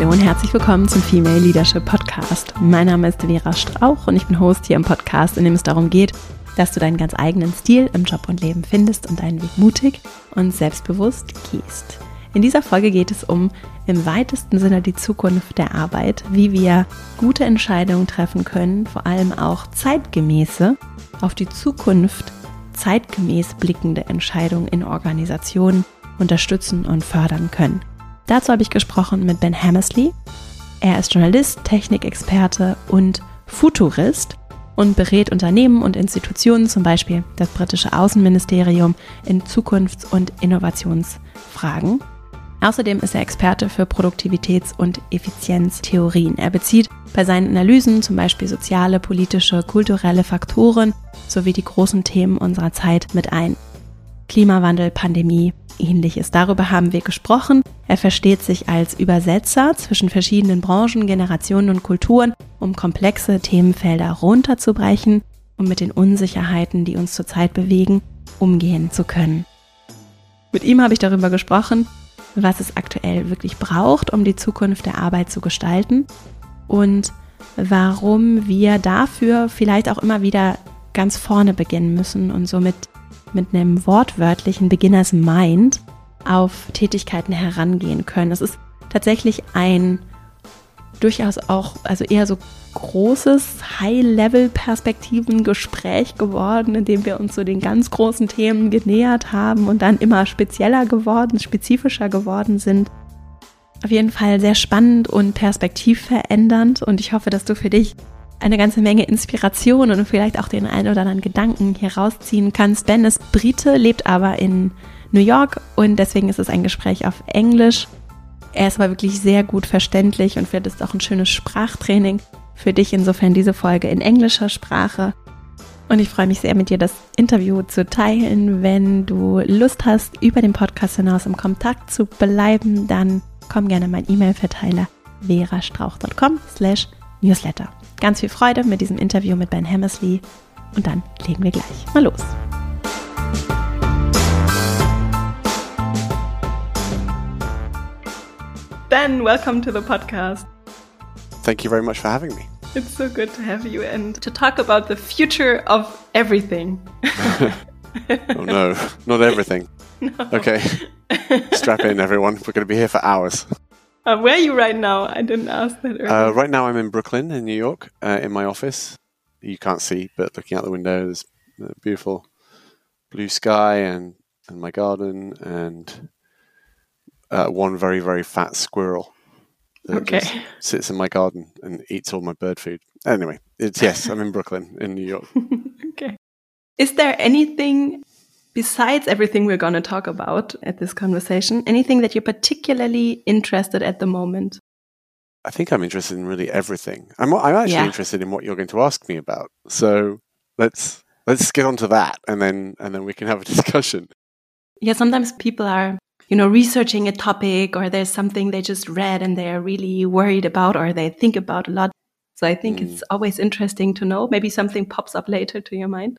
Hallo und herzlich willkommen zum Female Leadership Podcast. Mein Name ist Vera Strauch und ich bin Host hier im Podcast, in dem es darum geht, dass du deinen ganz eigenen Stil im Job und Leben findest und deinen Weg mutig und selbstbewusst gehst. In dieser Folge geht es um im weitesten Sinne die Zukunft der Arbeit, wie wir gute Entscheidungen treffen können, vor allem auch zeitgemäße, auf die Zukunft zeitgemäß blickende Entscheidungen in Organisationen unterstützen und fördern können. Dazu habe ich gesprochen mit Ben Hammersley. Er ist Journalist, Technikexperte und Futurist und berät Unternehmen und Institutionen, zum Beispiel das britische Außenministerium, in Zukunfts- und Innovationsfragen. Außerdem ist er Experte für Produktivitäts- und Effizienztheorien. Er bezieht bei seinen Analysen zum Beispiel soziale, politische, kulturelle Faktoren sowie die großen Themen unserer Zeit mit ein. Klimawandel, Pandemie, ähnliches. Darüber haben wir gesprochen. Er versteht sich als Übersetzer zwischen verschiedenen Branchen, Generationen und Kulturen, um komplexe Themenfelder runterzubrechen und mit den Unsicherheiten, die uns zurzeit bewegen, umgehen zu können. Mit ihm habe ich darüber gesprochen, was es aktuell wirklich braucht, um die Zukunft der Arbeit zu gestalten und warum wir dafür vielleicht auch immer wieder ganz vorne beginnen müssen und somit mit einem wortwörtlichen Beginners Mind auf Tätigkeiten herangehen können. Es ist tatsächlich ein durchaus auch, also eher so großes High-Level-Perspektiven-Gespräch geworden, in dem wir uns so den ganz großen Themen genähert haben und dann immer spezieller geworden, spezifischer geworden sind. Auf jeden Fall sehr spannend und perspektivverändernd und ich hoffe, dass du für dich eine ganze Menge Inspiration und vielleicht auch den einen oder anderen Gedanken hier rausziehen kannst. Ben ist Brite, lebt aber in New York und deswegen ist es ein Gespräch auf Englisch. Er ist aber wirklich sehr gut verständlich und vielleicht ist auch ein schönes Sprachtraining für dich insofern diese Folge in englischer Sprache. Und ich freue mich sehr, mit dir das Interview zu teilen. Wenn du Lust hast, über den Podcast hinaus im Kontakt zu bleiben, dann komm gerne mein E-Mail-Verteiler verastrauch.com slash newsletter. Ganz viel Freude mit diesem Interview mit Ben Hammersley und dann legen wir gleich mal los. Ben, welcome to the podcast. Thank you very much for having me. It's so good to have you and to talk about the future of everything. oh no, not everything. No. Okay. Strap in, everyone. We're going to be here for hours. Uh, where are you right now? I didn't ask that uh, right now, I'm in Brooklyn, in New York, uh, in my office. You can't see, but looking out the window, there's beautiful blue sky and, and my garden and uh, one very, very fat squirrel that okay. sits in my garden and eats all my bird food. Anyway, it's yes, I'm in Brooklyn, in New York. okay. Is there anything besides everything we're going to talk about at this conversation, anything that you're particularly interested at the moment? I think I'm interested in really everything. I'm, I'm actually yeah. interested in what you're going to ask me about. So let's let's get on to that, and then and then we can have a discussion. Yeah, sometimes people are you know, researching a topic or there's something they just read and they're really worried about or they think about a lot. So I think mm. it's always interesting to know. Maybe something pops up later to your mind.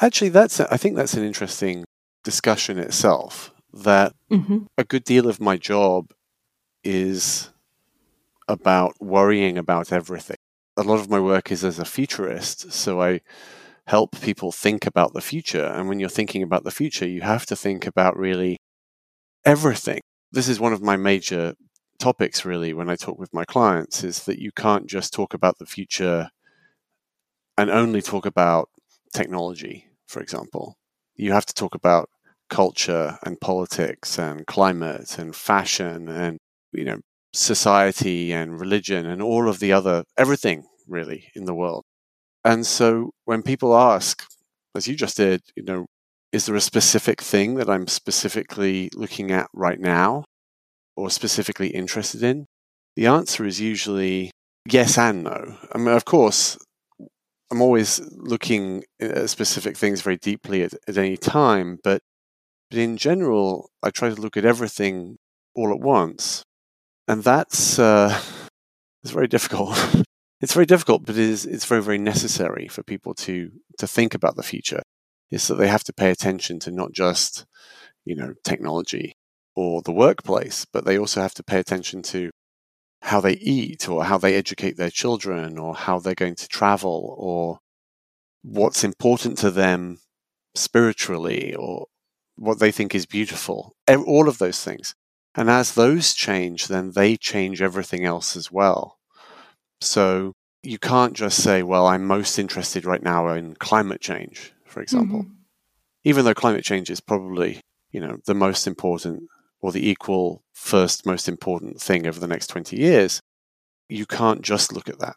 Actually, that's I think that's an interesting discussion itself. That mm-hmm. a good deal of my job is about worrying about everything. A lot of my work is as a futurist, so I help people think about the future. And when you're thinking about the future, you have to think about really everything. This is one of my major topics, really, when I talk with my clients, is that you can't just talk about the future and only talk about technology, for example. You have to talk about culture and politics and climate and fashion and, you know, society and religion and all of the other, everything really in the world. And so when people ask, as you just did, you know, is there a specific thing that I'm specifically looking at right now or specifically interested in? The answer is usually yes and no. I mean, of course, I'm always looking at specific things very deeply at, at any time, but, but in general, I try to look at everything all at once. And that's uh, it's very difficult. it's very difficult, but it is, it's very, very necessary for people to, to think about the future is that they have to pay attention to not just, you know, technology or the workplace, but they also have to pay attention to how they eat or how they educate their children or how they're going to travel or what's important to them spiritually or what they think is beautiful, all of those things. And as those change, then they change everything else as well. So you can't just say, well, I'm most interested right now in climate change, for example. Mm-hmm. Even though climate change is probably, you know, the most important or the equal first most important thing over the next 20 years, you can't just look at that.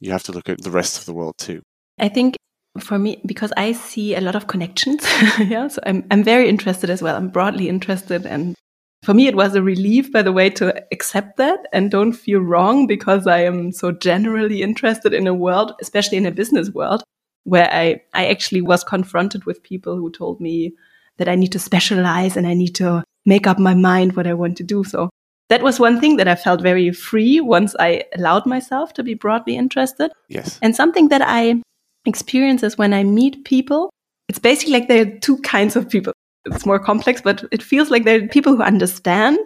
You have to look at the rest of the world too. I think for me because I see a lot of connections. yeah, so I'm I'm very interested as well. I'm broadly interested, and for me it was a relief, by the way, to accept that and don't feel wrong because I am so generally interested in a world, especially in a business world, where I I actually was confronted with people who told me that I need to specialize and I need to make up my mind what I want to do. So that was one thing that I felt very free once I allowed myself to be broadly interested. Yes. And something that I experience is when I meet people. It's basically like there are two kinds of people. It's more complex, but it feels like there are people who understand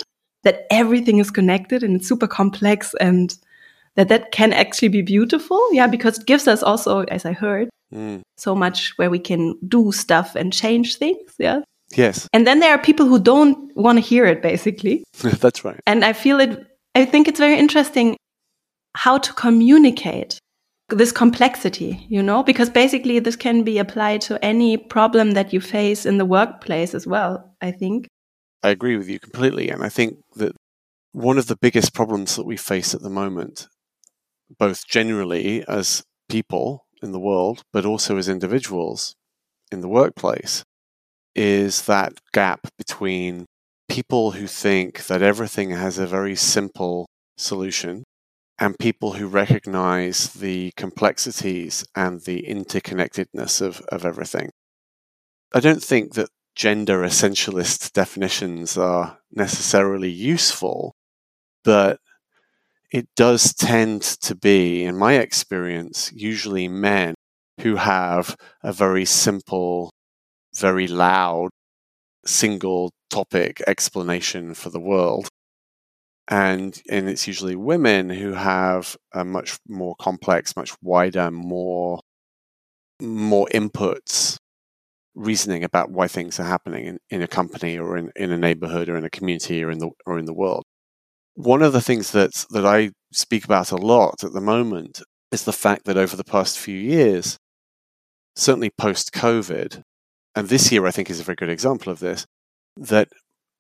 that everything is connected and it's super complex and that that can actually be beautiful. Yeah, because it gives us also, as I heard, mm. so much where we can do stuff and change things. Yeah. Yes. And then there are people who don't want to hear it, basically. That's right. And I feel it, I think it's very interesting how to communicate this complexity, you know, because basically this can be applied to any problem that you face in the workplace as well, I think. I agree with you completely. And I think that one of the biggest problems that we face at the moment, both generally as people in the world, but also as individuals in the workplace, is that gap between people who think that everything has a very simple solution and people who recognize the complexities and the interconnectedness of, of everything. I don't think that gender essentialist definitions are necessarily useful, but it does tend to be, in my experience, usually men who have a very simple, very loud, single topic explanation for the world and and it's usually women who have a much more complex, much wider, more more inputs, reasoning about why things are happening in, in a company or in, in a neighborhood or in a community or in the or in the world. One of the things that that I speak about a lot at the moment is the fact that over the past few years, certainly post COVID, and this year I think is a very good example of this, that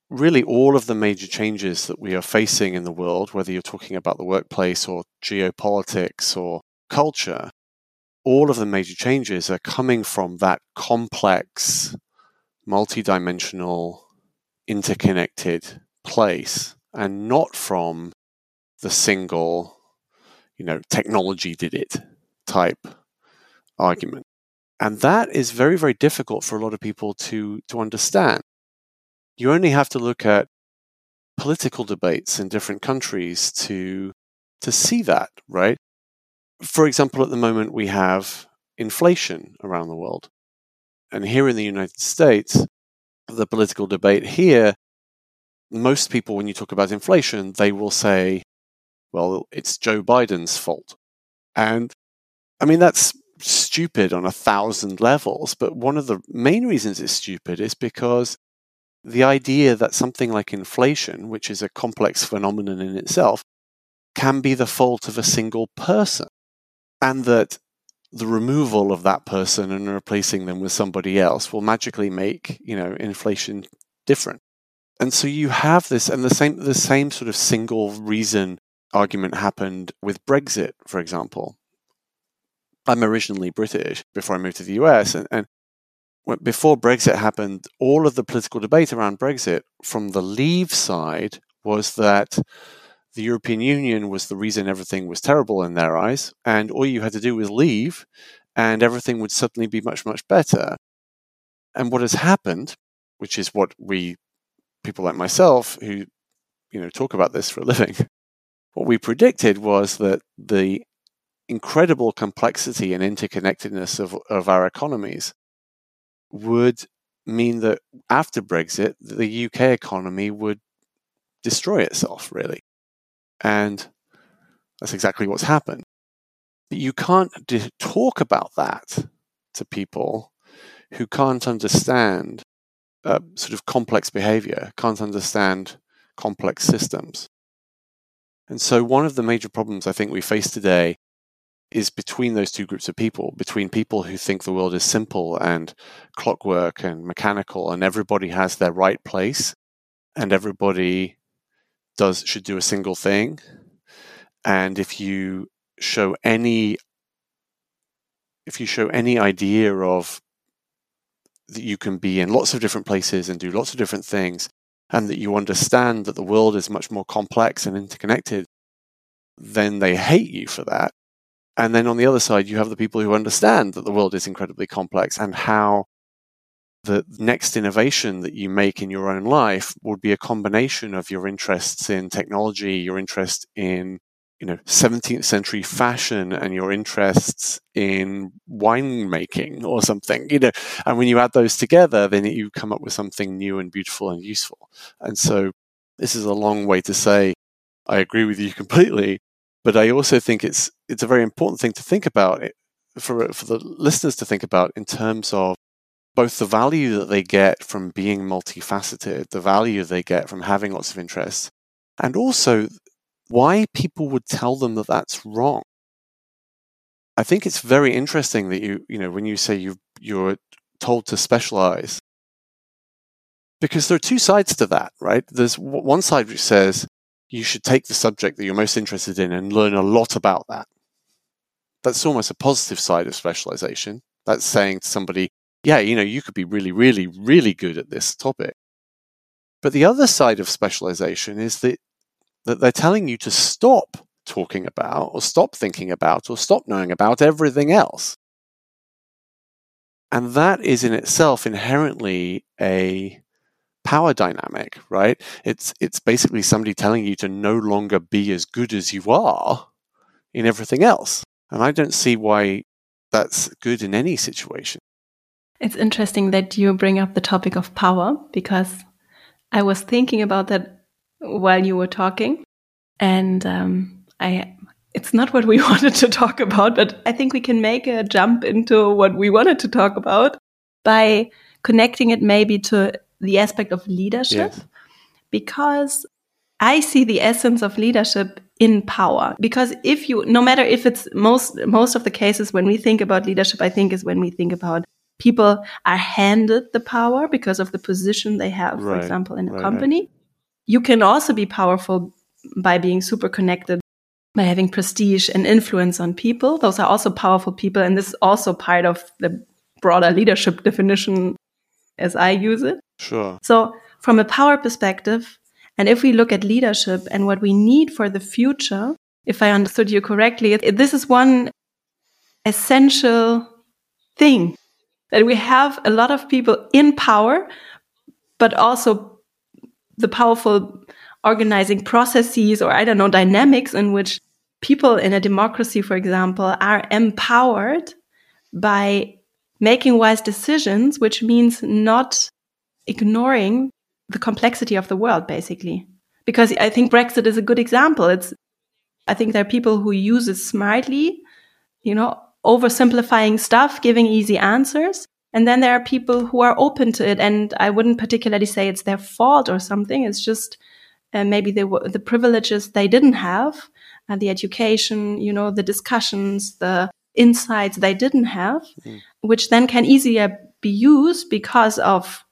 really all of the major changes that we are facing in the world, whether you're talking about the workplace or geopolitics or culture, all of the major changes are coming from that complex, multidimensional, interconnected place and not from the single, you know, technology did it type argument. And that is very, very difficult for a lot of people to, to understand you only have to look at political debates in different countries to to see that, right? For example, at the moment we have inflation around the world. And here in the United States, the political debate here, most people, when you talk about inflation, they will say, well, it's Joe Biden's fault. And I mean, that's stupid on a thousand levels. But one of the main reasons it's stupid is because the idea that something like inflation, which is a complex phenomenon in itself, can be the fault of a single person, and that the removal of that person and replacing them with somebody else will magically make you know inflation different. And so you have this, and the same the same sort of single reason argument happened with Brexit, for example. I'm originally British before I moved to the US, and, and before Brexit happened, all of the political debate around Brexit from the Leave side was that the European Union was the reason everything was terrible in their eyes, and all you had to do was leave, and everything would suddenly be much, much better. And what has happened, which is what we, people like myself, who you know talk about this for a living, what we predicted was that the incredible complexity and interconnectedness of, of our economies would mean that after Brexit, the UK economy would destroy itself, really. And That's exactly what's happened. But you can't talk about that to people who can't understand uh, sort of complex behavior, can't understand complex systems. And so, one of the major problems I think we face today is between those two groups of people, between people who think the world is simple and clockwork and mechanical, and everybody has their right place, and everybody does should do a single thing. And if you show any if you show any idea of that you can be in lots of different places and do lots of different things, and that you understand that the world is much more complex and interconnected, then they hate you for that. And then on the other side, you have the people who understand that the world is incredibly complex and how the next innovation that you make in your own life would be a combination of your interests in technology, your interest in you know 17th century fashion and your interests in winemaking or something you know and when you add those together then you come up with something new and beautiful and useful. And so this is a long way to say i agree with you completely but i also think it's it's a very important thing to think about it for for the listeners to think about in terms of both the value that they get from being multifaceted the value they get from having lots of interests and also why people would tell them that that's wrong. I think it's very interesting that you, you know, when you say you you're told to specialize, because there are two sides to that, right? There's one side which says you should take the subject that you're most interested in and learn a lot about that. That's almost a positive side of specialization. That's saying to somebody, yeah, you know, you could be really, really, really good at this topic. But the other side of specialization is that that they're telling you to stop talking about or stop thinking about or stop knowing about everything else. And that is in itself inherently a power dynamic, right? It's it's basically somebody telling you to no longer be as good as you are in everything else. And I don't see why that's good in any situation. It's interesting that you bring up the topic of power because I was thinking about that while you were talking. And um, I, it's not what we wanted to talk about, but I think we can make a jump into what we wanted to talk about by connecting it maybe to the aspect of leadership. Yes. Because I see the essence of leadership in power. Because if you, no matter if it's most, most of the cases when we think about leadership, I think is when we think about people are handed the power because of the position they have, right. for example, in a right, company. You can also be powerful by being super connected, by having prestige and influence on people. Those are also powerful people. And this is also part of the broader leadership definition as I use it. Sure. So, from a power perspective, and if we look at leadership and what we need for the future, if I understood you correctly, this is one essential thing that we have a lot of people in power, but also the powerful organizing processes or I don't know, dynamics in which people in a democracy, for example, are empowered by making wise decisions, which means not ignoring the complexity of the world, basically. Because I think Brexit is a good example. It's, I think there are people who use it smartly, you know, oversimplifying stuff, giving easy answers. And then there are people who are open to it. And I wouldn't particularly say it's their fault or something. It's just uh, maybe they were, the privileges they didn't have, uh, the education, you know, the discussions, the insights they didn't have, mm. which then can easier be used because of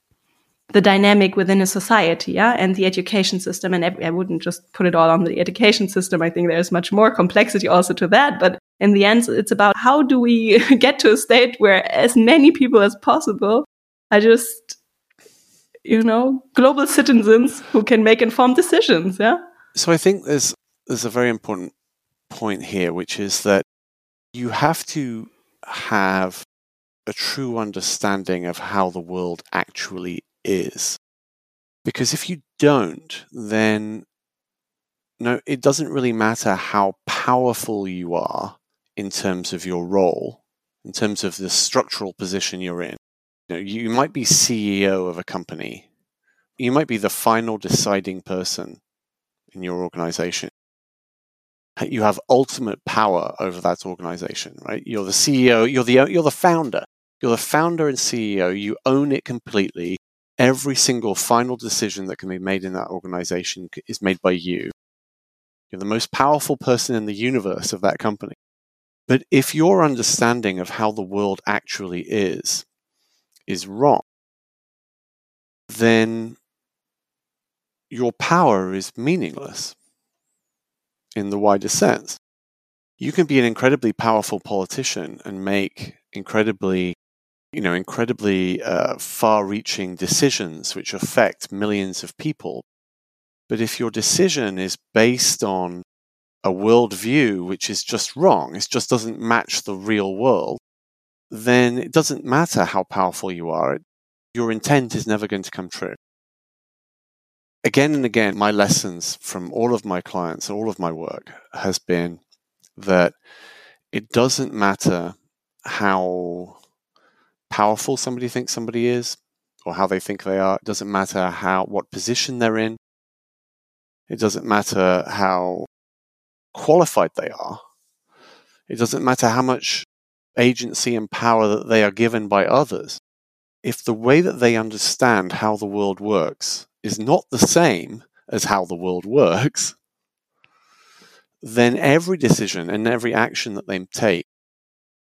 the dynamic within a society, yeah, and the education system. And I wouldn't just put it all on the education system. I think there's much more complexity also to that. But in the end, it's about how do we get to a state where as many people as possible are just, you know, global citizens who can make informed decisions. Yeah. So I think there's there's a very important point here, which is that you have to have a true understanding of how the world actually is. Because if you don't, then no, it doesn't really matter how powerful you are in terms of your role, in terms of the structural position you're in. You, know, you might be CEO of a company, you might be the final deciding person in your organization. you have ultimate power over that organization, right? You're the CEO, you're the you're the founder. You're the founder and CEO. You own it completely. Every single final decision that can be made in that organization is made by you. You're the most powerful person in the universe of that company. But if your understanding of how the world actually is is wrong, then your power is meaningless in the wider sense. You can be an incredibly powerful politician and make incredibly, you know, incredibly uh, far-reaching decisions which affect millions of people. But if your decision is based on a worldview which is just wrong, it just doesn't match the real world, then it doesn't matter how powerful you are. Your intent is never going to come true again and again, my lessons from all of my clients, all of my work has been that it doesn't matter how powerful somebody thinks somebody is or how they think they are. It doesn't matter how what position they're in. It doesn't matter how qualified they are. It doesn't matter how much agency and power that they are given by others. If the way that they understand how the world works is not the same as how the world works, then every decision and every action that they take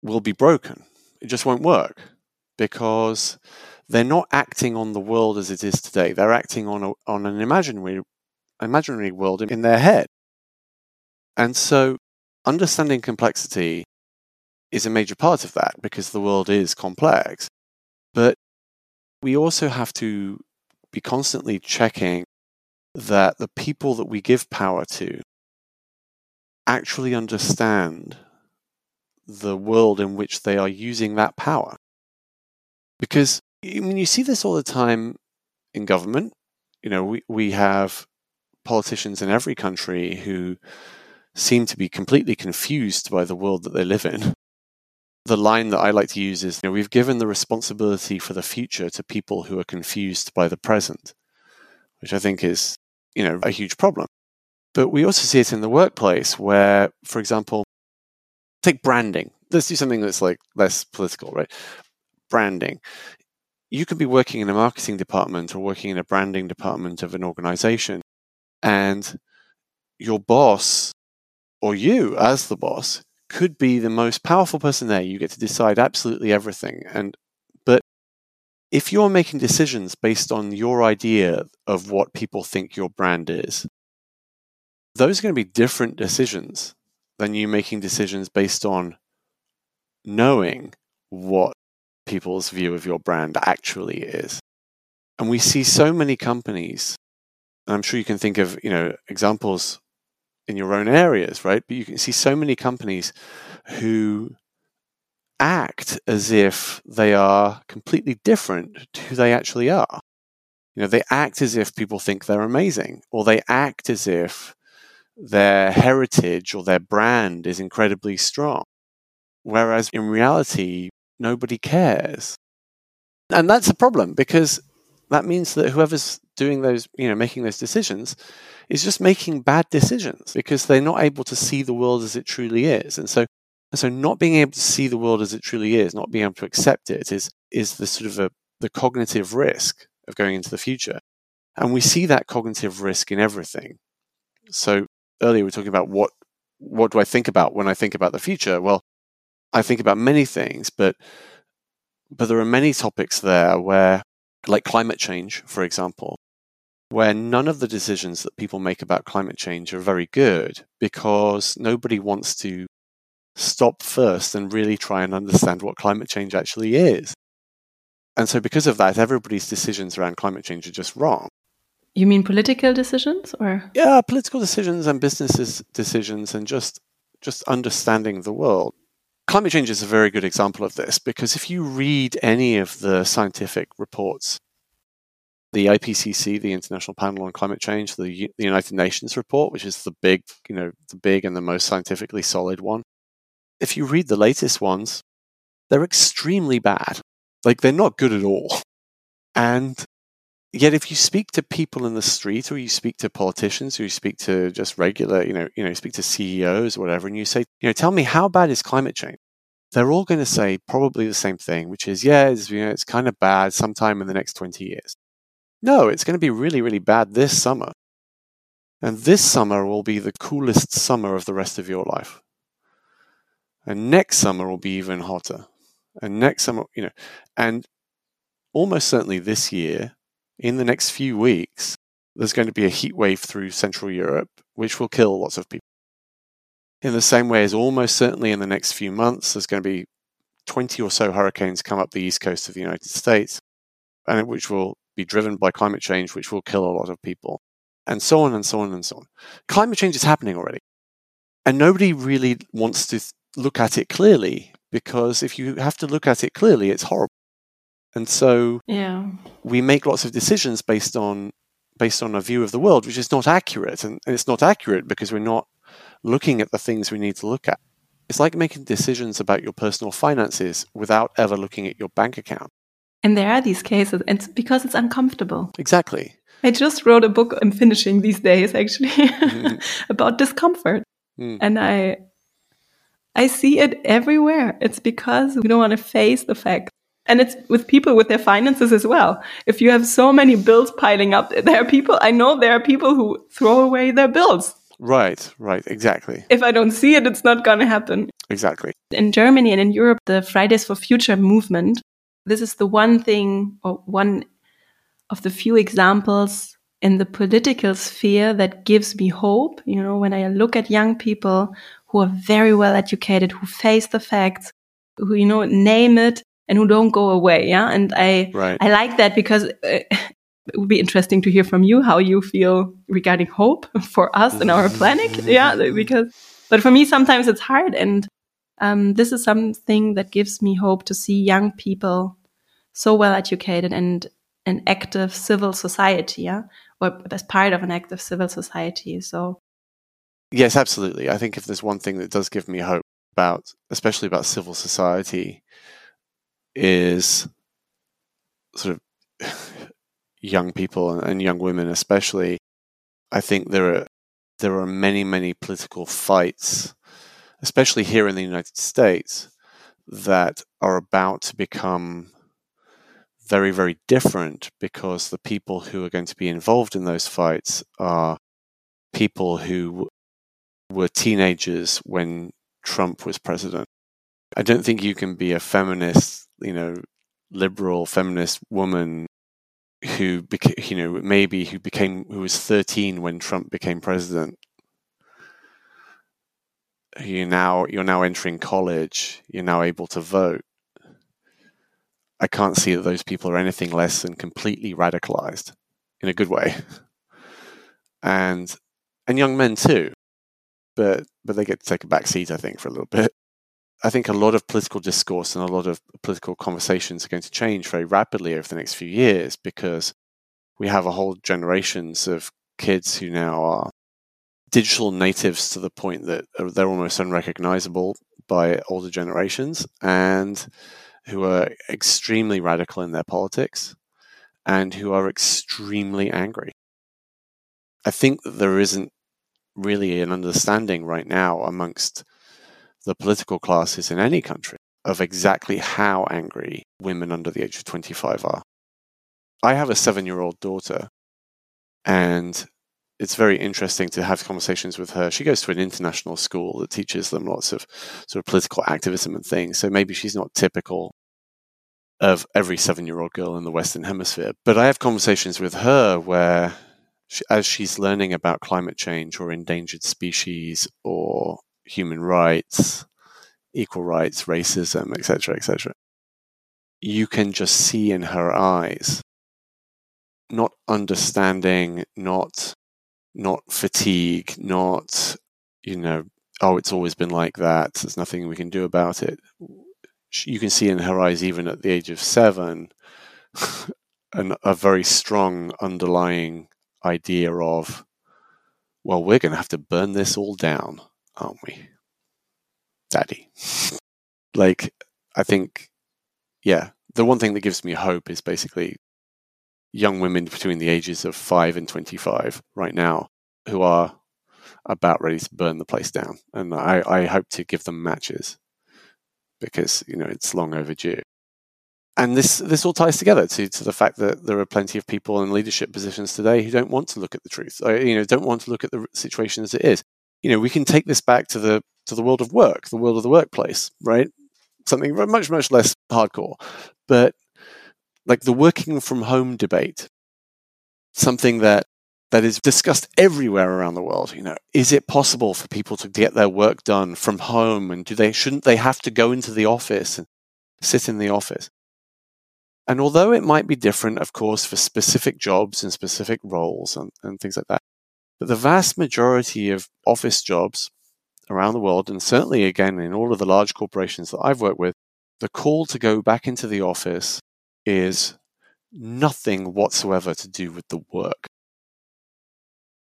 will be broken. It just won't work because they're not acting on the world as it is today. They're acting on a, on an imaginary imaginary world in their head. And so understanding complexity is a major part of that because the world is complex. But we also have to be constantly checking that the people that we give power to actually understand the world in which they are using that power. Because I mean, you see this all the time in government. You know, we, we have politicians in every country who seem to be completely confused by the world that they live in the line that I like to use is you know, we've given the responsibility for the future to people who are confused by the present, which I think is, you know, a huge problem. But we also see it in the workplace where, for example, take branding. Let's do something that's like less political, right? Branding. You could be working in a marketing department or working in a branding department of an organization, and your boss or you as the boss could be the most powerful person there. You get to decide absolutely everything. And but if you're making decisions based on your idea of what people think your brand is, those are going to be different decisions than you making decisions based on knowing what people's view of your brand actually is. And we see so many companies, and I'm sure you can think of, you know, examples in your own areas, right? But you can see so many companies who act as if they are completely different to who they actually are. You know, they act as if people think they're amazing, or they act as if their heritage or their brand is incredibly strong. Whereas in reality, nobody cares. And that's a problem because that means that whoever's doing those, you know, making those decisions is just making bad decisions because they're not able to see the world as it truly is. And so, and so not being able to see the world as it truly is, not being able to accept it is, is the sort of a, the cognitive risk of going into the future. And we see that cognitive risk in everything. So earlier we were talking about what, what do I think about when I think about the future? Well, I think about many things, but, but there are many topics there where, like climate change, for example, where none of the decisions that people make about climate change are very good because nobody wants to stop first and really try and understand what climate change actually is. And so, because of that, everybody's decisions around climate change are just wrong. You mean political decisions or? Yeah, political decisions and businesses decisions and just just understanding the world. Climate change is a very good example of this because if you read any of the scientific reports the IPCC, the International Panel on Climate Change, the, the United Nations report, which is the big, you know, the big and the most scientifically solid one. If you read the latest ones, they're extremely bad. Like they're not good at all. And Yet, if you speak to people in the street, or you speak to politicians, or you speak to just regular, you know, you know, speak to CEOs or whatever, and you say, you know, tell me how bad is climate change? They're all going to say probably the same thing, which is, yeah, it's, you know, it's kind of bad sometime in the next 20 years. No, it's going to be really, really bad this summer. And this summer will be the coolest summer of the rest of your life. And next summer will be even hotter. And next summer, you know, and almost certainly this year, in the next few weeks, there's going to be a heat wave through Central Europe, which will kill lots of people. In the same way as almost certainly in the next few months, there's going to be 20 or so hurricanes come up the east coast of the United States, and which will be driven by climate change, which will kill a lot of people, and so on and so on and so on. Climate change is happening already. And nobody really wants to th- look at it clearly because if you have to look at it clearly, it's horrible. And so yeah. we make lots of decisions based on based on a view of the world which is not accurate. And, and it's not accurate because we're not looking at the things we need to look at. It's like making decisions about your personal finances without ever looking at your bank account. And there are these cases, and it's because it's uncomfortable. Exactly. I just wrote a book I'm finishing these days, actually, mm-hmm. about discomfort. Mm. And I I see it everywhere. It's because we don't want to face the fact. And it's with people with their finances as well. If you have so many bills piling up, there are people, I know there are people who throw away their bills. Right, right, exactly. If I don't see it, it's not going to happen. Exactly. In Germany and in Europe, the Fridays for Future movement, this is the one thing or one of the few examples in the political sphere that gives me hope. You know, when I look at young people who are very well educated, who face the facts, who, you know, name it and who don't go away. Yeah. And I, right. I like that because uh, it would be interesting to hear from you how you feel regarding hope for us and our planet. yeah. Because, but for me, sometimes it's hard. And um, this is something that gives me hope to see young people so well educated and an active civil society, yeah, or as part of an active civil society. So, yes, absolutely. I think if there's one thing that does give me hope about, especially about civil society, is sort of young people and young women, especially. I think there are there are many many political fights, especially here in the United States, that are about to become very, very different because the people who are going to be involved in those fights are people who were teenagers when Trump was president. I don't think you can be a feminist, you know, liberal feminist woman who became, you know, maybe who became, who was 13 when Trump became president. You now, you're now entering college. You're now able to vote. I can't see that those people are anything less than completely radicalized in a good way. And and young men too. But but they get to take a back seat, I think, for a little bit. I think a lot of political discourse and a lot of political conversations are going to change very rapidly over the next few years because we have a whole generations of kids who now are digital natives to the point that uh, they're almost unrecognizable by older generations and who are extremely radical in their politics and who are extremely angry. I think that there isn't really an understanding right now amongst the political classes in any country of exactly how angry women under the age of 25 are. I have a seven year old daughter, and it's very interesting to have conversations with her. She goes to an international school that teaches them lots of sort of political activism and things. So maybe she's not typical of every seven year old girl in the Western Hemisphere. But I have conversations with her where, she, as she's learning about climate change or endangered species or human rights, equal rights, racism, etc., etc., you can just see in her eyes not understanding, not not fatigue, not you know, oh, it's always been like that. There's nothing we can do about it you can see in her eyes, even at the age of seven, an, a very strong underlying idea of, well, we're going to have to burn this all down, aren't we, Daddy? like, I think, yeah, the one thing that gives me hope is basically young women between the ages of 5 and 25 right now who are about ready to burn the place down. And I, I hope to give them matches because, you know, it's long overdue. And this, this all ties together to, to the fact that there are plenty of people in leadership positions today who don't want to look at the truth, or, you know, don't want to look at the situation as it is. You know, we can take this back to the to the world of work, the world of the workplace, right? Something much much less hardcore, but like the working from home debate, something that that is discussed everywhere around the world. You know, is it possible for people to get their work done from home, and do they shouldn't they have to go into the office and sit in the office? And although it might be different, of course, for specific jobs and specific roles and, and things like that, but the vast majority of office jobs around the world, and certainly again in all of the large corporations that I've worked with, the call to go back into the office is nothing whatsoever to do with the work.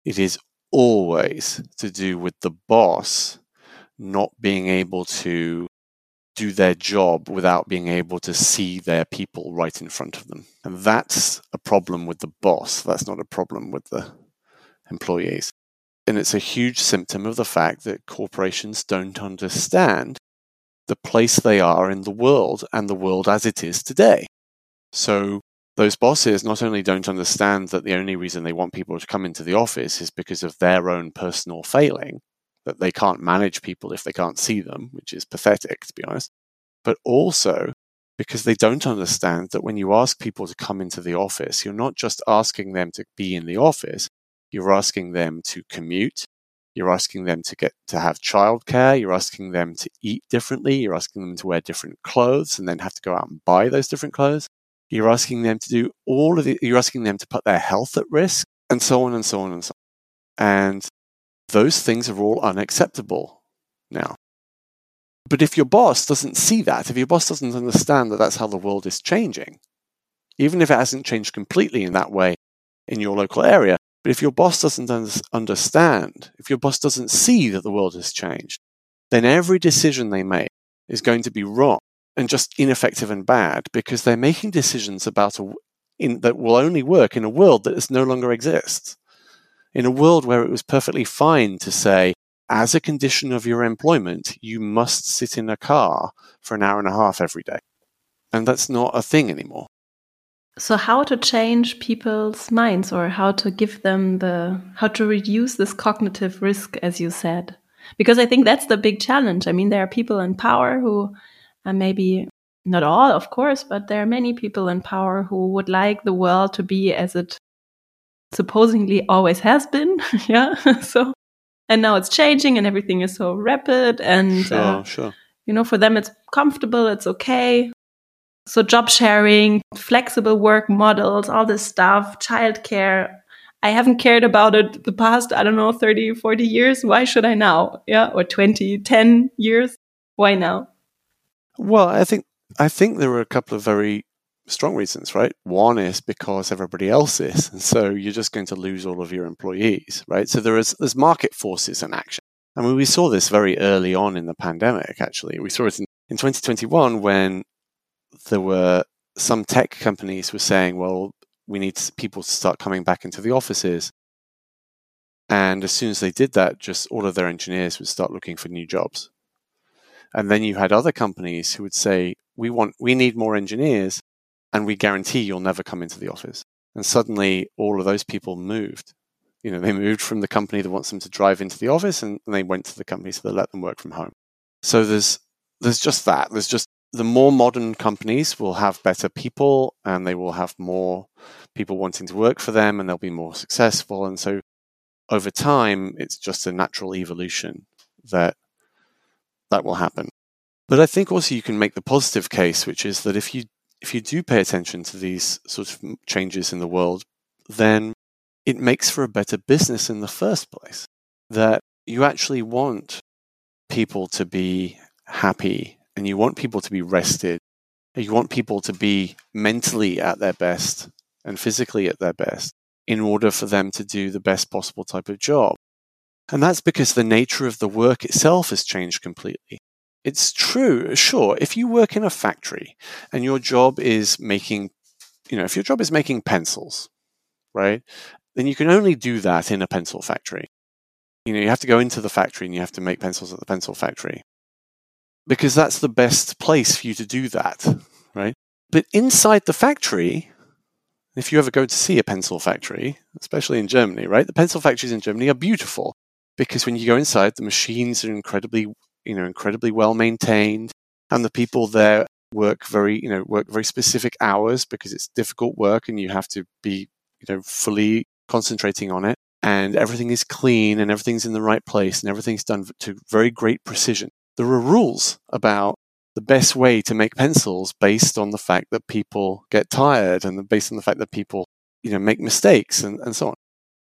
It is always to do with the boss not being able to do their job without being able to see their people right in front of them. And that's a problem with the boss. That's not a problem with the employees. And it's a huge symptom of the fact that corporations don't understand the place they are in the world and the world as it is today. So those bosses not only don't understand that the only reason they want people to come into the office is because of their own personal failing, that they can't manage people if they can't see them, which is pathetic, to be honest, but also because they don't understand that when you ask people to come into the office, you're not just asking them to be in the office, you're asking them to commute, you're asking them to get to have childcare, you're asking them to eat differently, you're asking them to wear different clothes and then have to go out and buy those different clothes. You're asking them to do all of the, you're asking them to put their health at risk and so on and so on and so on. And those things are all unacceptable now. But if your boss doesn't see that, if your boss doesn't understand that that's how the world is changing, even if it hasn't changed completely in that way in your local area, but if your boss doesn't understand, if your boss doesn't see that the world has changed, then every decision they make is going to be wrong and just ineffective and bad because they're making decisions about a, in, that will only work in a world that no longer exists. In a world where it was perfectly fine to say, as a condition of your employment, you must sit in a car for an hour and a half every day. And that's not a thing anymore. So, how to change people's minds or how to give them the, how to reduce this cognitive risk, as you said? Because I think that's the big challenge. I mean, there are people in power who and maybe not all, of course, but there are many people in power who would like the world to be as it supposedly always has been. yeah. so, and now it's changing and everything is so rapid and, sure, uh, sure. you know, for them it's comfortable, it's okay. So, job sharing, flexible work models, all this stuff, childcare. I haven't cared about it the past, I don't know, 30, 40 years. Why should I now? Yeah. Or 20, 10 years. Why now? Well, I think I think there are a couple of very strong reasons, right? One is because everybody else is, and so you're just going to lose all of your employees, right? So there is there's market forces in action. I mean, we saw this very early on in the pandemic. Actually, we saw it in, in 2021 when there were some tech companies were saying, "Well, we need people to start coming back into the offices." And as soon as they did that, just all of their engineers would start looking for new jobs and then you had other companies who would say, we want, we need more engineers and we guarantee you'll never come into the office. And suddenly all of those people moved. You know, they moved from the company that wants them to drive into the office and, and they went to the company so they let them work from home. So there's, there's just that. There's just the more modern companies will have better people and they will have more people wanting to work for them and they'll be more successful. And so over time, it's just a natural evolution that that will happen. But I think also you can make the positive case, which is that if you if you do pay attention to these sort of changes in the world, then it makes for a better business in the first place. That you actually want people to be happy and you want people to be rested. You want people to be mentally at their best and physically at their best in order for them to do the best possible type of job. And that's because the nature of the work itself has changed completely. It's true, sure, if you work in a factory and your job is making you know, if your job is making pencils, right, then you can only do that in a pencil factory. You know, you have to go into the factory and you have to make pencils at the pencil factory because that's the best place for you to do that, right? But inside the factory, if you ever go to see a pencil factory, especially in Germany, right, the pencil factories in Germany are beautiful because when you go inside, the machines are incredibly, you know, incredibly well maintained, and the people there work very, you know, work very specific hours because it's difficult work and you have to be, you know, fully concentrating on it. And everything is clean and everything's in the right place and everything's done to very great precision. There are rules about the best way to make pencils based on the fact that people get tired and based on the fact that people, you know, make mistakes and, and so on.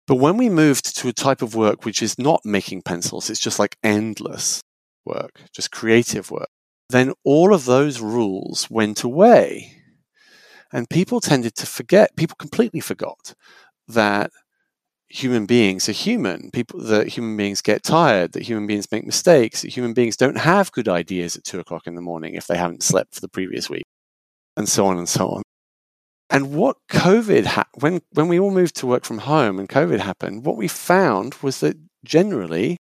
But when we moved to a type of work which is not making pencils, it's just like endless work, just creative work, then all of those rules went away. And people tended to forget, people completely forgot that human beings are human. People that human beings get tired, that human beings make mistakes, that human beings don't have good ideas at two o'clock in the morning if they haven't slept for the previous week, and so on and so on. And what COVID ha- when when we all moved to work from home and COVID happened, what we found was that generally,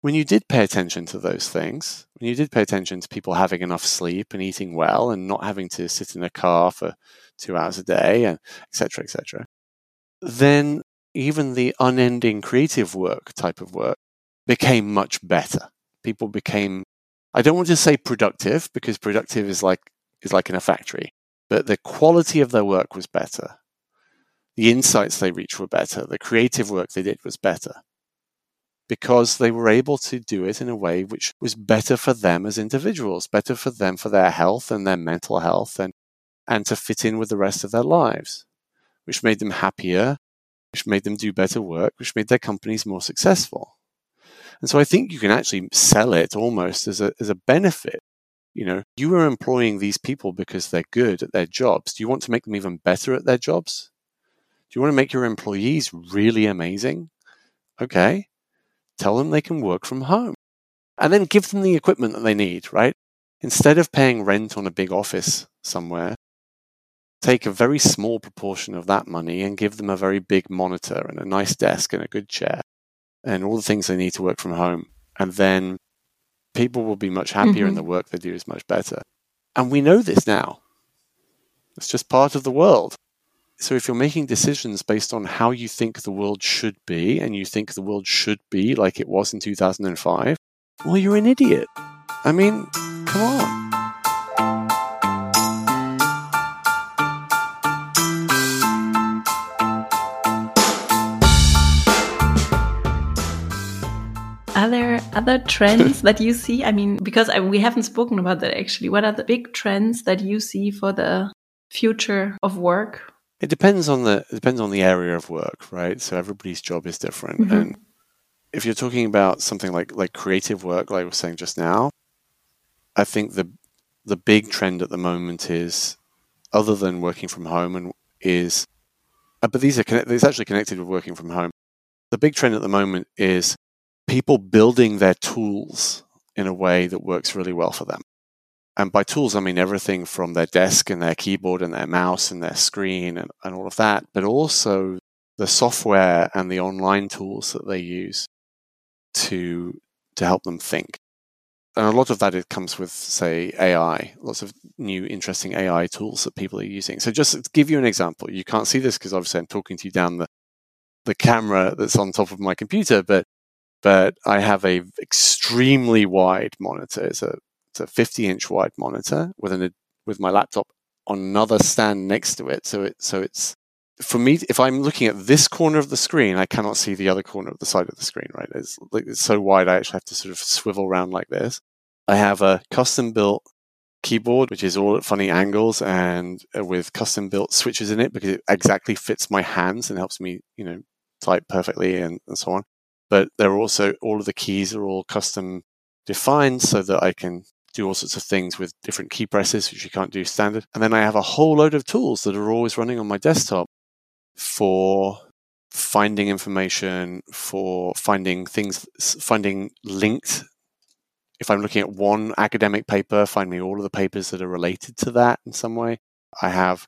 when you did pay attention to those things, when you did pay attention to people having enough sleep and eating well and not having to sit in a car for two hours a day and etc. etc., then even the unending creative work type of work became much better. People became, I don't want to say productive because productive is like, is like in a factory, but the quality of their work was better. The insights they reached were better. The creative work they did was better because they were able to do it in a way which was better for them as individuals, better for them for their health and their mental health and, and to fit in with the rest of their lives, which made them happier, which made them do better work, which made their companies more successful. And so I think you can actually sell it almost as a, as a benefit. You know, you are employing these people because they're good at their jobs. Do you want to make them even better at their jobs? Do you want to make your employees really amazing? Okay. Tell them they can work from home and then give them the equipment that they need, right? Instead of paying rent on a big office somewhere, take a very small proportion of that money and give them a very big monitor and a nice desk and a good chair and all the things they need to work from home. And then people will be much happier mm-hmm. and the work they do is much better. And we know this now. It's just part of the world. So if you're making decisions based on how you think the world should be and you think the world should be like it was in 2005, well, you're an idiot. I mean, come on. Other trends that you see? I mean, because I, we haven't spoken about that actually. What are the big trends that you see for the future of work? It depends on the it depends on the area of work, right? So everybody's job is different, mm -hmm. and if you're talking about something like like creative work, like I was saying just now, I think the the big trend at the moment is, other than working from home, and is, uh, but these are connect, it's actually connected with working from home. The big trend at the moment is people building their tools in a way that works really well for them. And by tools, I mean everything from their desk and their keyboard and their mouse and their screen and, and all of that, but also the software and the online tools that they use to to help them think. And a lot of that it comes with, say, AI, lots of new interesting AI tools that people are using. So just to give you an example, you can't see this because obviously I'm talking to you down the the camera that's on top of my computer, but but I have a extremely wide monitor. It's a it's a 50 inch wide monitor with an with my laptop on another stand next to it. So it so it's for me if I'm looking at this corner of the screen, I cannot see the other corner of the side of the screen. Right? It's like it's so wide. I actually have to sort of swivel around like this. I have a custom built keyboard, which is all at funny angles and uh, with custom built switches in it because it exactly fits my hands and helps me, you know, type perfectly and, and so on but they're also all of the keys are all custom defined so that I can do all sorts of things with different key presses, which you can't do standard. And then I have a whole load of tools that are always running on my desktop for finding information, for finding things, finding linked. If I'm looking at one academic paper, find me all of the papers that are related to that in some way. I have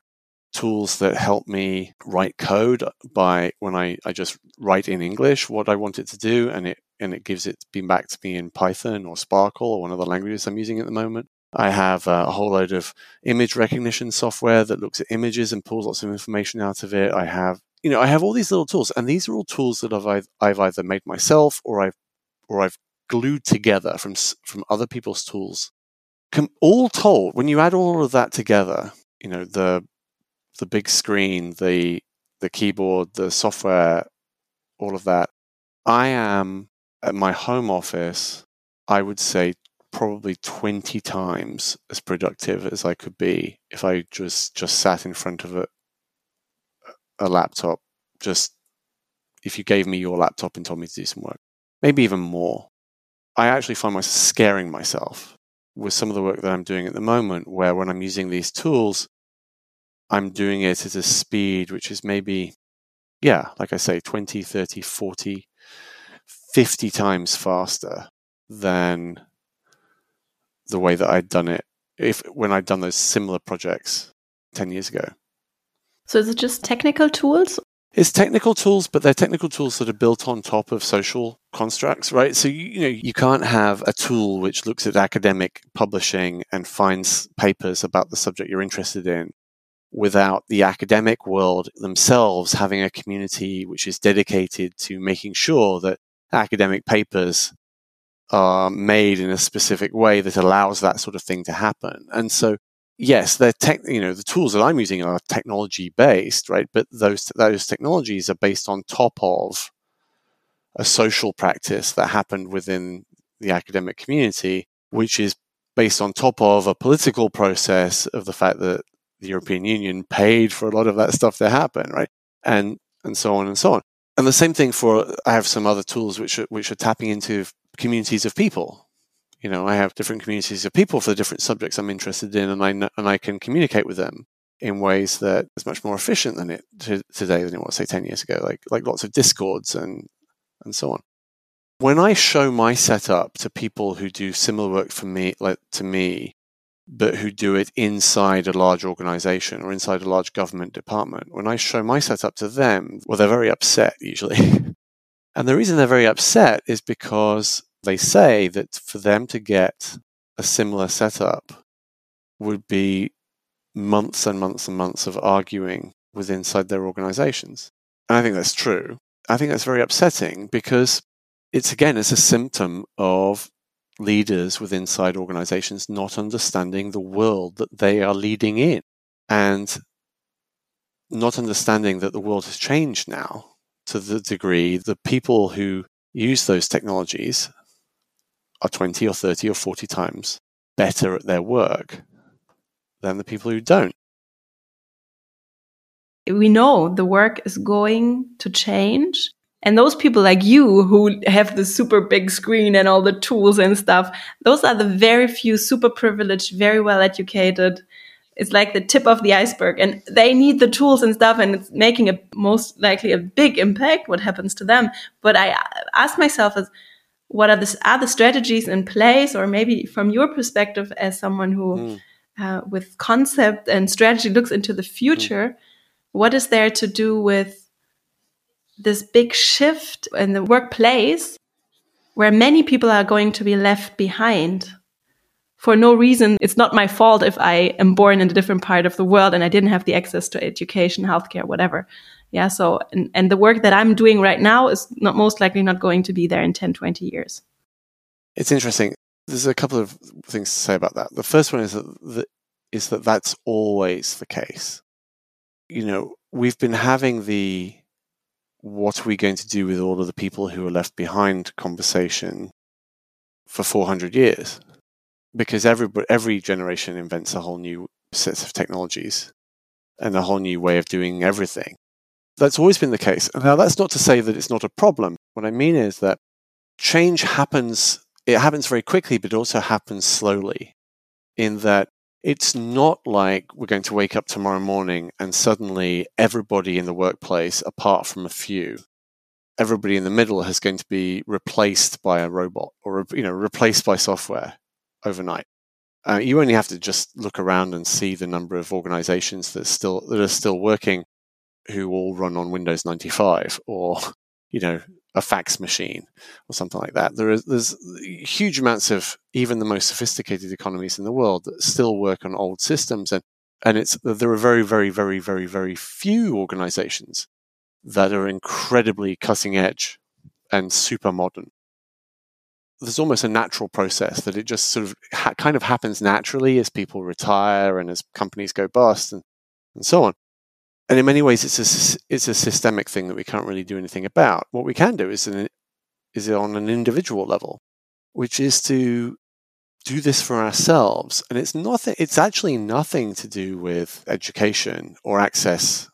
tools that help me write code by when I, I just write in English what I want it to do and it and it gives it back to me in Python or SPARQL or one of the languages I'm using at the moment. I have a whole load of image recognition software that looks at images and pulls lots of information out of it. I have, you know, I have all these little tools, and these are all tools that I've I've either made myself or I've or I've glued together from from other people's tools. all told, when you add all of that together, you know, the the big screen, the the keyboard, the software, all of that, I am at my home office. I would say probably 20 times as productive as I could be if I just just sat in front of a a laptop just if you gave me your laptop and told me to do some work maybe even more I actually find myself scaring myself with some of the work that I'm doing at the moment where when I'm using these tools I'm doing it at a speed which is maybe yeah like I say 20 30 40 50 times faster than the way that I'd done it if when I'd done those similar projects 10 years ago. So is it just technical tools? It's technical tools, but they're technical tools that are built on top of social constructs, right? So you, you know you can't have a tool which looks at academic publishing and finds papers about the subject you're interested in without the academic world themselves having a community which is dedicated to making sure that academic papers are made in a specific way that allows that sort of thing to happen. And so, yes, they're tech, you know, the tools that I'm using are technology based, right? But those, those technologies are based on top of a social practice that happened within the academic community, which is based on top of a political process of the fact that the European Union paid for a lot of that stuff to happen, right? And and so on and so on. And the same thing for I have some other tools which are, which are tapping into communities of people. You know, I have different communities of people for the different subjects I'm interested in, and I know, and I can communicate with them in ways that is much more efficient than it t- today than it was say ten years ago. Like like lots of discords and and so on. When I show my setup to people who do similar work for me, like to me, but who do it inside a large organization or inside a large government department, when I show my setup to them, well, they're very upset usually. and the reason they're very upset is because they say that for them to get a similar setup would be months and months and months of arguing with inside their organizations. And I think that's true. I think that's very upsetting because it's again, it's a symptom of leaders with inside organizations not understanding the world that they are leading in and not understanding that the world has changed now to the degree the people who use those technologies are 20 or 30 or 40 times better at their work than the people who don't. We know the work is going to change. And those people like you who have the super big screen and all the tools and stuff, those are the very few super privileged, very well educated. It's like the tip of the iceberg and they need the tools and stuff and it's making a most likely a big impact what happens to them. But I ask myself as what are the other strategies in place or maybe from your perspective as someone who mm. uh, with concept and strategy looks into the future mm. what is there to do with this big shift in the workplace where many people are going to be left behind for no reason. It's not my fault if I am born in a different part of the world and I didn't have the access to education, healthcare, whatever. Yeah. So, and, and the work that I'm doing right now is not most likely not going to be there in 10, 20 years. It's interesting. There's a couple of things to say about that. The first one is that, that is that that's always the case. You know, we've been having the what are we going to do with all of the people who are left behind conversation for 400 years because every every generation invents a whole new set of technologies and a whole new way of doing everything that's always been the case. Now, that's not to say that it's not a problem. What I mean is that change happens, it happens very quickly, but it also happens slowly, in that it's not like we're going to wake up tomorrow morning and suddenly everybody in the workplace, apart from a few, everybody in the middle is going to be replaced by a robot or you know replaced by software overnight. Uh, you only have to just look around and see the number of organizations that still that are still working who all run on Windows 95 or you know a fax machine or something like that. There is there's huge amounts of even the most sophisticated economies in the world that still work on old systems, and and it's there are very very very very very few organizations that are incredibly cutting edge and super modern. There's almost a natural process that it just sort of ha- kind of happens naturally as people retire and as companies go bust and, and so on and in many ways, it's a it's a systemic thing that we can't really do anything about. What we can do is an, is on an individual level, which is to do this for ourselves. And it's nothing. It's actually nothing to do with education or access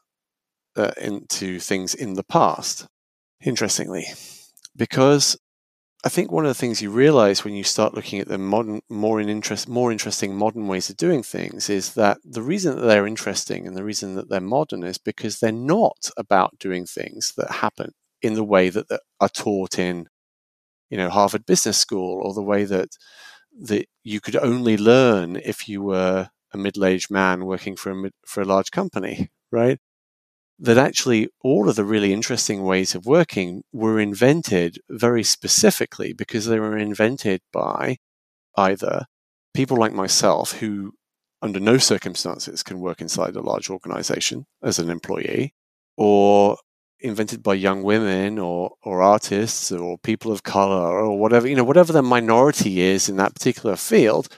uh, into things in the past. Interestingly, because I think one of the things you realize when you start looking at the modern, more in interest, more interesting modern ways of doing things is that the reason that they're interesting and the reason that they're modern is because they're not about doing things that happen in the way that, that are taught in, you know, Harvard Business School or the way that that you could only learn if you were a middle-aged man working for a for a large company, right? That actually all of the really interesting ways of working were invented very specifically because they were invented by either people like myself who under no circumstances can work inside a large organization as an employee or invented by young women or, or artists or people of color or whatever you know whatever the minority is in that particular field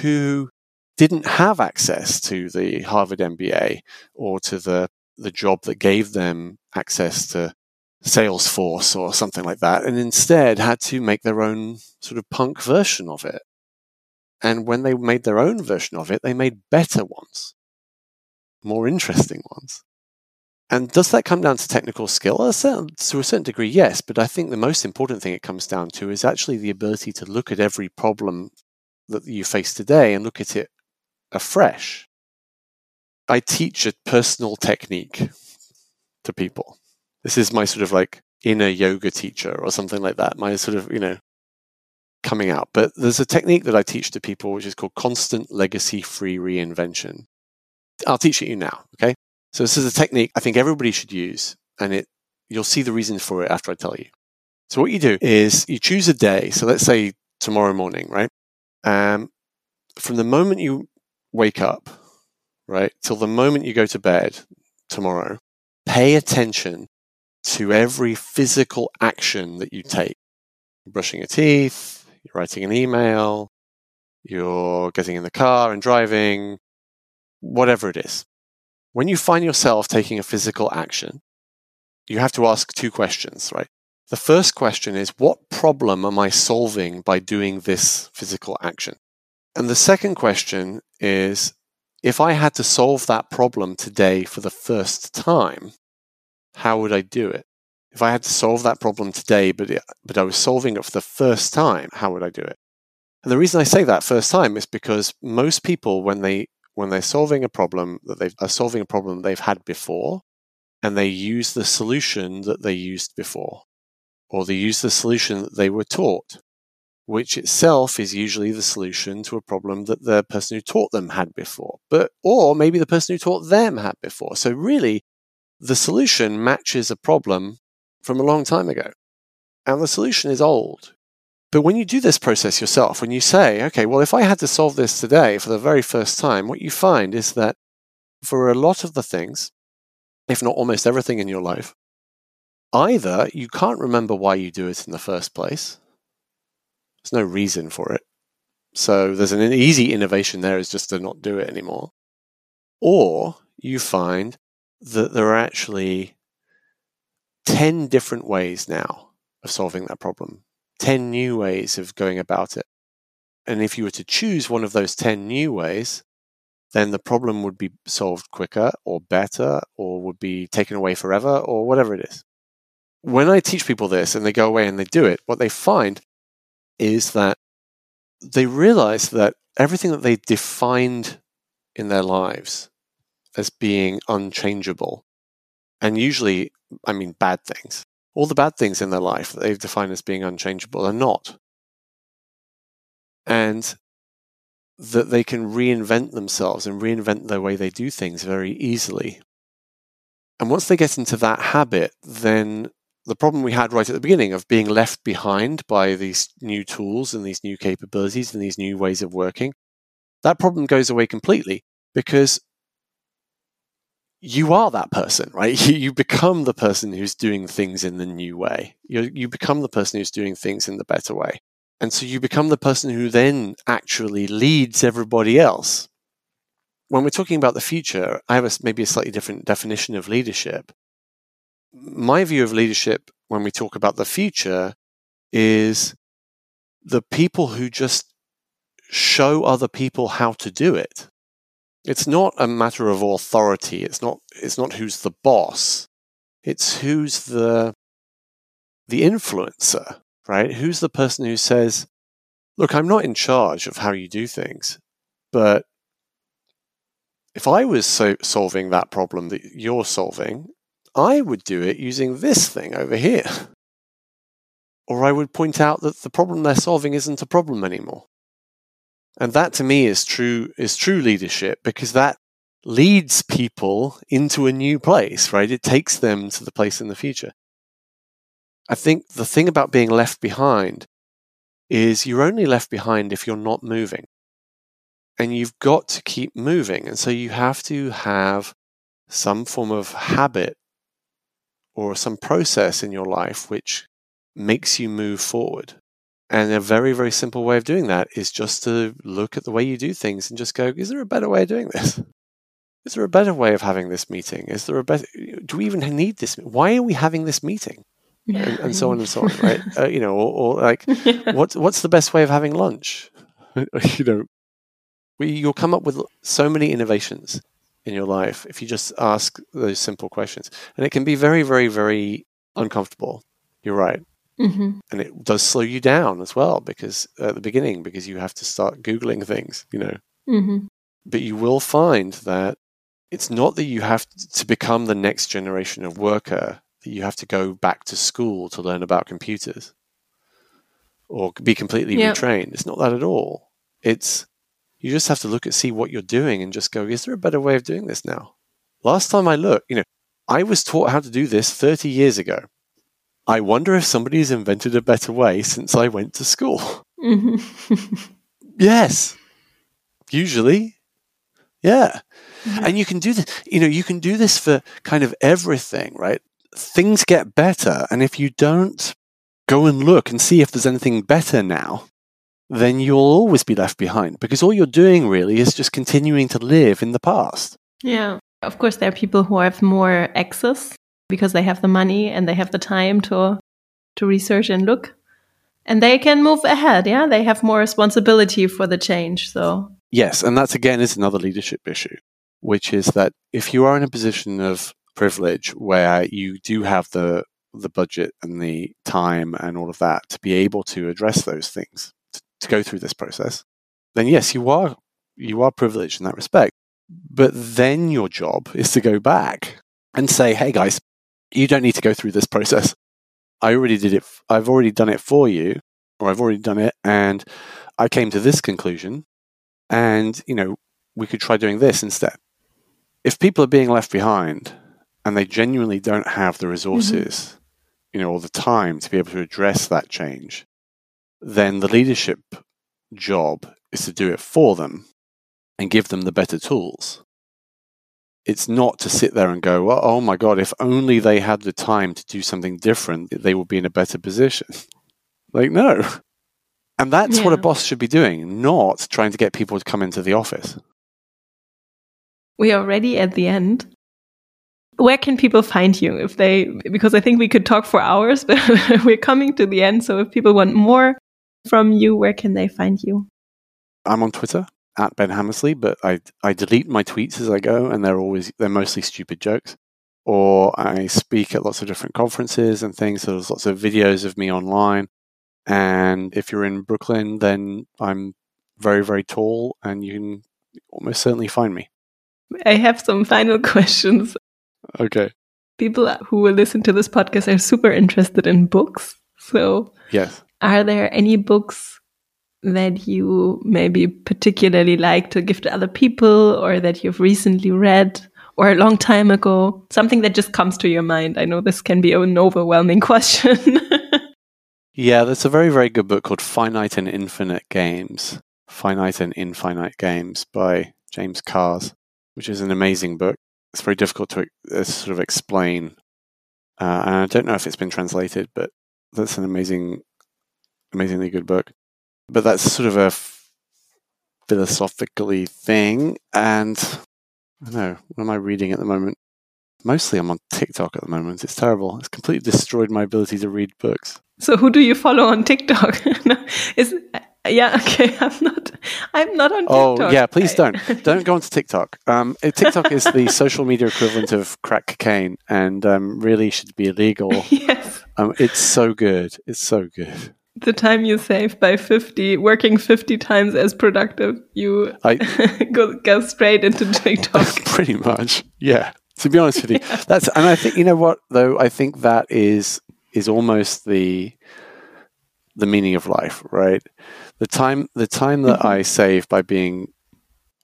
who didn't have access to the Harvard MBA or to the the job that gave them access to Salesforce or something like that, and instead had to make their own sort of punk version of it. And when they made their own version of it, they made better ones, more interesting ones. And does that come down to technical skill? To a certain degree, yes. But I think the most important thing it comes down to is actually the ability to look at every problem that you face today and look at it afresh I teach a personal technique to people. This is my sort of like inner yoga teacher or something like that. My sort of, you know, coming out. But there's a technique that I teach to people which is called constant legacy free reinvention. I'll teach it you now. Okay. So this is a technique I think everybody should use and it, you'll see the reason for it after I tell you. So what you do is you choose a day. So let's say tomorrow morning, right? Um, from the moment you wake up right, till the moment you go to bed tomorrow, pay attention to every physical action that you take. You're brushing your teeth, you're writing an email, you're getting in the car and driving, whatever it is. When you find yourself taking a physical action, you have to ask two questions, right? The first question is, what problem am I solving by doing this physical action? And the second question is, if I had to solve that problem today for the first time, how would I do it? If I had to solve that problem today, but it, but I was solving it for the first time, how would I do it? And the reason I say that first time is because most people, when they when they're solving a problem that they are solving a problem they've had before, and they use the solution that they used before, or they use the solution that they were taught, which itself is usually the solution to a problem that the person who taught them had before. But, or maybe the person who taught them had before. So really, the solution matches a problem from a long time ago. And the solution is old. But when you do this process yourself, when you say, okay, well, if I had to solve this today for the very first time, what you find is that for a lot of the things, if not almost everything in your life, either you can't remember why you do it in the first place, there's no reason for it. So there's an easy innovation there is just to not do it anymore. Or you find that there are actually 10 different ways now of solving that problem, 10 new ways of going about it. And if you were to choose one of those 10 new ways, then the problem would be solved quicker or better or would be taken away forever or whatever it is. When I teach people this and they go away and they do it, what they find is that they realize that everything that they defined in their lives as being unchangeable, and usually, I mean, bad things, all the bad things in their life that they've defined as being unchangeable are not. And that they can reinvent themselves and reinvent the way they do things very easily. And once they get into that habit, then the problem we had right at the beginning of being left behind by these new tools and these new capabilities and these new ways of working, that problem goes away completely because you are that person, right? You become the person who's doing things in the new way. You, you become the person who's doing things in the better way. And so you become the person who then actually leads everybody else. When we're talking about the future, I have a, maybe a slightly different definition of leadership. My view of leadership when we talk about the future is the people who just show other people how to do it. It's not a matter of authority. It's not, it's not who's the boss. It's who's the, the influencer right? Who's the person who says, look, I'm not in charge of how you do things, but if I was so solving that problem that you're solving, I would do it using this thing over here. Or I would point out that the problem they're solving isn't a problem anymore. And that to me is true is true leadership because that leads people into a new place, right? It takes them to the place in the future. I think the thing about being left behind is you're only left behind if you're not moving. And you've got to keep moving. And so you have to have some form of habit or some process in your life which makes you move forward. And a very, very simple way of doing that is just to look at the way you do things and just go, is there a better way of doing this? Is there a better way of having this meeting? Is there a better, do we even need this? Why are we having this meeting? and, and, so on and so on, right? Uh, you know, or, or like, what's what's the best way of having lunch? you know, you'll come up with so many innovations in your life if you just ask those simple questions, and it can be very, very, very uncomfortable. You're right, mm-hmm. and it does slow you down as well because at the beginning because you have to start googling things, you know. Mm-hmm. But you will find that it's not that you have to become the next generation of worker that you have to go back to school to learn about computers or be completely yep. retrained. It's not that at all. It's you just have to look at see what you're doing and just go, is there a better way of doing this now? Last time I looked, you know, I was taught how to do this 30 years ago. I wonder if somebody's invented a better way since I went to school. Mm-hmm. yes. Usually. Yeah. Mm-hmm. And you can do this, you know, you can do this for kind of everything, right? things get better. And if you don't go and look and see if there's anything better now, then you'll always be left behind because all you're doing really is just continuing to live in the past. Yeah. Of course, there are people who have more access because they have the money and they have the time to to research and look and they can move ahead yeah they have more responsibility for the change so yes and that's again is another leadership issue which is that if you are in a position of privilege where you do have the the budget and the time and all of that to be able to address those things to, go through this process then yes you are you are privileged in that respect. But then your job is to go back and say hey guys you don't need to go through this process. I already did it i've already done it for you or i've already done it and i came to this conclusion and you know we could try doing this instead. If people are being left behind and they genuinely don't have the resources, mm-hmm. you know, or the time to be able to address that change, then the leadership job is to do it for them and give them the better tools. It's not to sit there and go, well, oh my God, if only they had the time to do something different, they would be in a better position. like, no. And that's yeah. what a boss should be doing, not trying to get people to come into the office. We are already at the end where can people find you if they because i think we could talk for hours but we're coming to the end so if people want more from you where can they find you i'm on twitter at ben hammersley but i i delete my tweets as i go and they're always they're mostly stupid jokes or i speak at lots of different conferences and things so there's lots of videos of me online and if you're in brooklyn then i'm very very tall and you can almost certainly find me I have some final questions. Okay. People who will listen to this podcast are super interested in books. So, yes. Are there any books that you maybe particularly like to give to other people or that you've recently read or a long time ago? Something that just comes to your mind. I know this can be an overwhelming question. yeah, there's a very, very good book called Finite and Infinite Games. Finite and Infinite Games by James Carse, which is an amazing book. It's very difficult to uh, sort of explain. Uh, and I don't know if it's been translated, but that's an amazing, amazingly good book. But that's sort of a philosophically thing. And I don't know. What am I reading at the moment? Mostly I'm on TikTok at the moment. It's terrible. It's completely destroyed my ability to read books. So who do you follow on TikTok? Is yeah, okay. I'm not I'm not on oh, TikTok. Oh, yeah, please don't. don't go onto TikTok. Um, TikTok is the social media equivalent of crack cocaine and um, really should be illegal. yes. Um, it's so good. It's so good the time you save by 50, working 50 times as productive, you I, go, go straight into TikTok. Pretty much. Yeah. To be honest with you. Yeah. That's and I think you know what though, I think that is is almost the the meaning of life, right? The time the time that mm-hmm. I save by being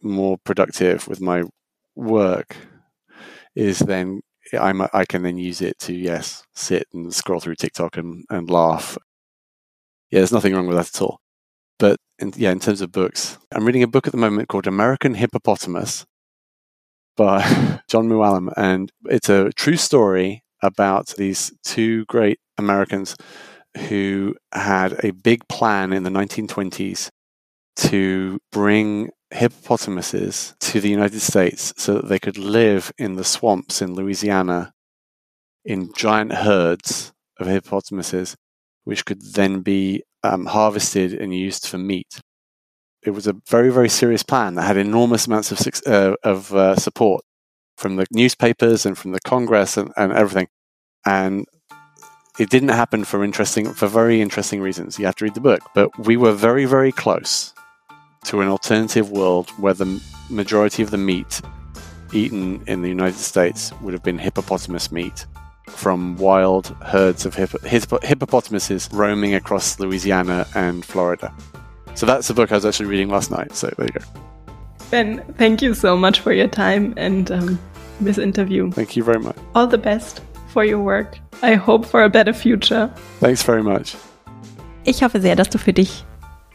more productive with my work is then I'm, I can then use it to yes sit and scroll through TikTok and, and laugh yeah, there's nothing wrong with that at all. But in, yeah, in terms of books, I'm reading a book at the moment called American Hippopotamus by John Mooallem, and it's a true story about these two great Americans who had a big plan in the 1920s to bring hippopotamuses to the United States so that they could live in the swamps in Louisiana in giant herds of hippopotamuses which could then be um, harvested and used for meat. It was a very, very serious plan that had enormous amounts of, uh, of uh, support from the newspapers and from the Congress and, and everything. And it didn't happen for interesting, for very interesting reasons. You have to read the book. But we were very, very close to an alternative world where the majority of the meat eaten in the United States would have been hippopotamus meat from wild herds of hippopotamuses roaming across Louisiana and Florida. So that's the book I was actually reading last night. So there you go. Ben, thank you so much for your time and um, this interview. Thank you very much. All the best for your work. I hope for a better future. Thanks very much. Ich hoffe sehr, dass du für dich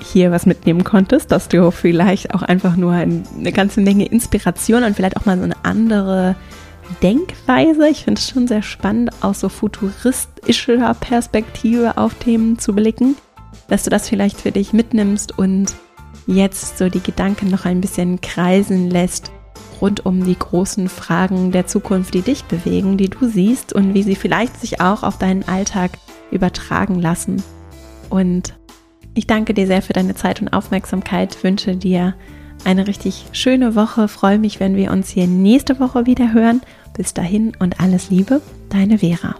hier was mitnehmen konntest, dass du vielleicht auch einfach nur eine ganze Menge Inspiration und vielleicht auch mal so eine andere Denkweise. Ich finde es schon sehr spannend, aus so futuristischer Perspektive auf Themen zu blicken, dass du das vielleicht für dich mitnimmst und jetzt so die Gedanken noch ein bisschen kreisen lässt rund um die großen Fragen der Zukunft, die dich bewegen, die du siehst und wie sie vielleicht sich auch auf deinen Alltag übertragen lassen. Und ich danke dir sehr für deine Zeit und Aufmerksamkeit, wünsche dir eine richtig schöne Woche, freue mich, wenn wir uns hier nächste Woche wieder hören bis dahin und alles Liebe, deine Vera.